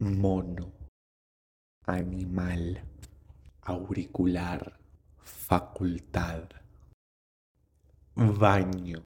mono, animal, auricular, facultad, baño,